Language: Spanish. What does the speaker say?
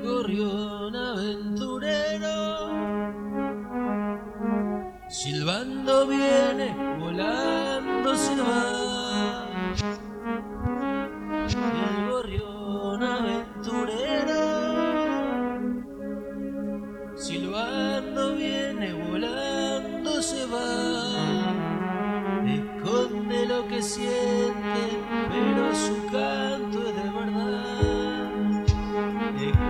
el gorrión aventurero, silbando viene, volando se va. El gorrión aventurero, silbando viene, volando se va. Esconde lo que siente